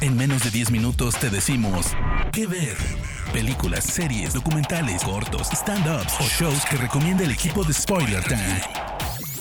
En menos de 10 minutos te decimos qué ver. Películas, series, documentales, cortos, stand-ups o shows que recomienda el equipo de Spoiler Time.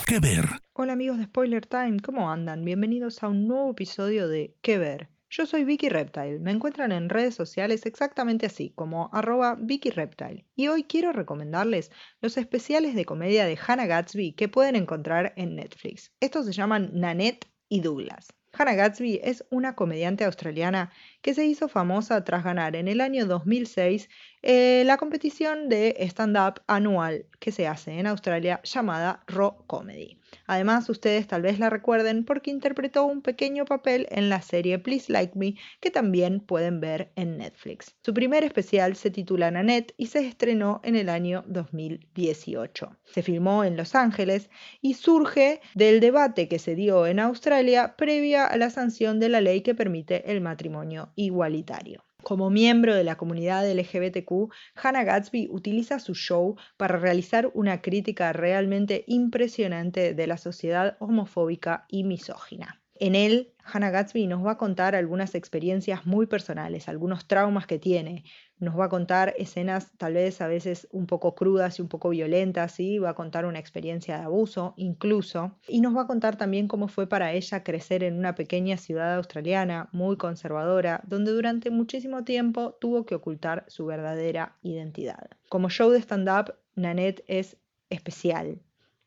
¿Qué ver? Hola amigos de Spoiler Time, ¿cómo andan? Bienvenidos a un nuevo episodio de ¿Qué ver? Yo soy Vicky Reptile, me encuentran en redes sociales exactamente así, como arroba Vicky Reptile. Y hoy quiero recomendarles los especiales de comedia de Hannah Gatsby que pueden encontrar en Netflix. Estos se llaman Nanette y Douglas. Hannah Gatsby es una comediante australiana que se hizo famosa tras ganar en el año 2006 eh, la competición de stand-up anual que se hace en Australia llamada Raw Comedy. Además, ustedes tal vez la recuerden porque interpretó un pequeño papel en la serie Please Like Me, que también pueden ver en Netflix. Su primer especial se titula Nanette y se estrenó en el año 2018. Se filmó en Los Ángeles y surge del debate que se dio en Australia previa a la sanción de la ley que permite el matrimonio igualitario. Como miembro de la comunidad LGBTQ, Hannah Gatsby utiliza su show para realizar una crítica realmente impresionante de la sociedad homofóbica y misógina. En él, Hannah Gatsby nos va a contar algunas experiencias muy personales, algunos traumas que tiene, nos va a contar escenas tal vez a veces un poco crudas y un poco violentas, ¿sí? va a contar una experiencia de abuso incluso, y nos va a contar también cómo fue para ella crecer en una pequeña ciudad australiana muy conservadora, donde durante muchísimo tiempo tuvo que ocultar su verdadera identidad. Como show de stand-up, Nanette es especial,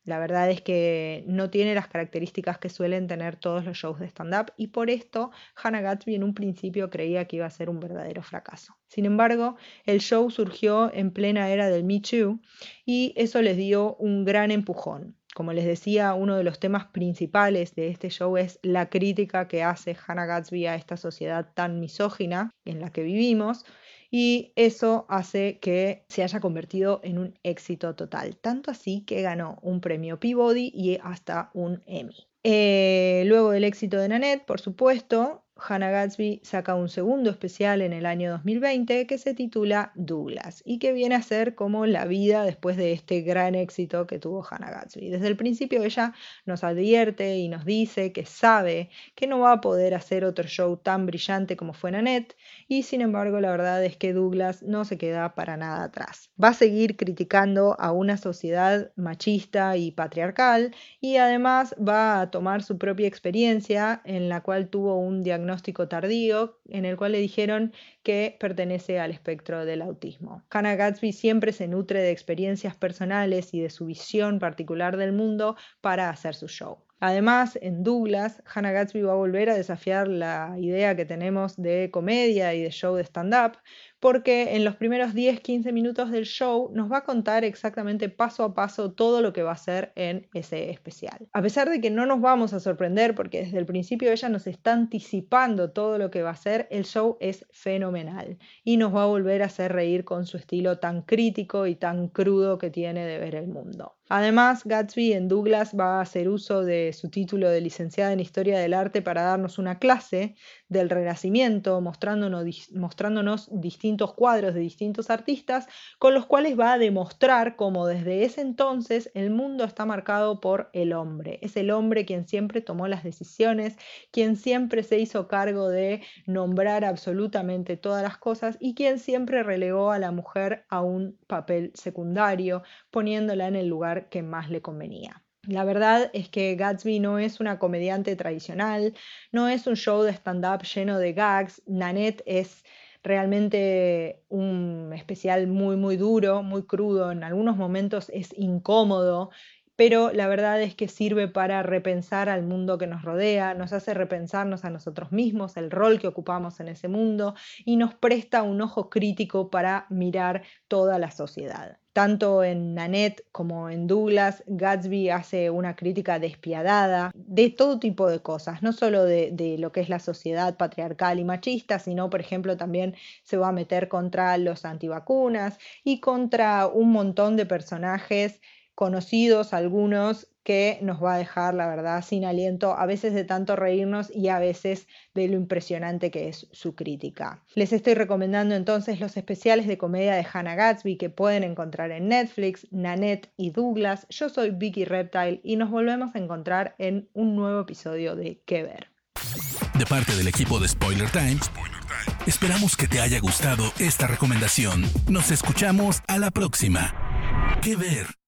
la verdad es que no tiene las características que suelen tener todos los shows de stand-up y por esto Hannah Gatsby en un principio creía que iba a ser un verdadero fracaso. Sin embargo, el show surgió en plena era del Me Too y eso les dio un gran empujón. Como les decía, uno de los temas principales de este show es la crítica que hace Hannah Gatsby a esta sociedad tan misógina en la que vivimos y eso hace que se haya convertido en un éxito total, tanto así que ganó un premio Peabody y hasta un Emmy. Eh, luego del éxito de Nanette, por supuesto, Hannah Gatsby saca un segundo especial en el año 2020 que se titula Douglas y que viene a ser como la vida después de este gran éxito que tuvo Hannah Gatsby. Desde el principio ella nos advierte y nos dice que sabe que no va a poder hacer otro show tan brillante como fue Nanette y sin embargo la verdad es que Douglas no se queda para nada atrás. Va a seguir criticando a una sociedad machista y patriarcal y además va a tomar su propia experiencia en la cual tuvo un diagnóstico diagnóstico tardío en el cual le dijeron que pertenece al espectro del autismo. Hannah Gatsby siempre se nutre de experiencias personales y de su visión particular del mundo para hacer su show. Además, en Douglas, Hannah Gatsby va a volver a desafiar la idea que tenemos de comedia y de show de stand-up, porque en los primeros 10-15 minutos del show nos va a contar exactamente paso a paso todo lo que va a hacer en ese especial. A pesar de que no nos vamos a sorprender, porque desde el principio ella nos está anticipando todo lo que va a hacer, el show es fenomenal y nos va a volver a hacer reír con su estilo tan crítico y tan crudo que tiene de ver el mundo. Además, Gatsby en Douglas va a hacer uso de su título de licenciada en Historia del Arte para darnos una clase del Renacimiento, mostrándonos, mostrándonos distintos cuadros de distintos artistas, con los cuales va a demostrar cómo desde ese entonces el mundo está marcado por el hombre. Es el hombre quien siempre tomó las decisiones, quien siempre se hizo cargo de nombrar absolutamente todas las cosas y quien siempre relegó a la mujer a un papel secundario, poniéndola en el lugar que más le convenía. La verdad es que Gatsby no es una comediante tradicional, no es un show de stand-up lleno de gags. Nanette es realmente un especial muy, muy duro, muy crudo, en algunos momentos es incómodo, pero la verdad es que sirve para repensar al mundo que nos rodea, nos hace repensarnos a nosotros mismos, el rol que ocupamos en ese mundo y nos presta un ojo crítico para mirar toda la sociedad. Tanto en Nanette como en Douglas, Gatsby hace una crítica despiadada de todo tipo de cosas, no solo de, lo que es la sociedad patriarcal y machista, sino, por ejemplo, también se va a meter contra los antivacunas y contra un montón de personajes conocidos, algunos que nos va a dejar, la verdad, sin aliento, a veces de tanto reírnos y a veces de lo impresionante que es su crítica. Les estoy recomendando entonces los especiales de comedia de Hannah Gatsby que pueden encontrar en Netflix, Nanette y Douglas. Yo soy Vicky Reptile y nos volvemos a encontrar en un nuevo episodio de Que Ver. De parte del equipo de Spoiler Time, esperamos que te haya gustado esta recomendación. Nos escuchamos a la próxima. ¿Qué ver?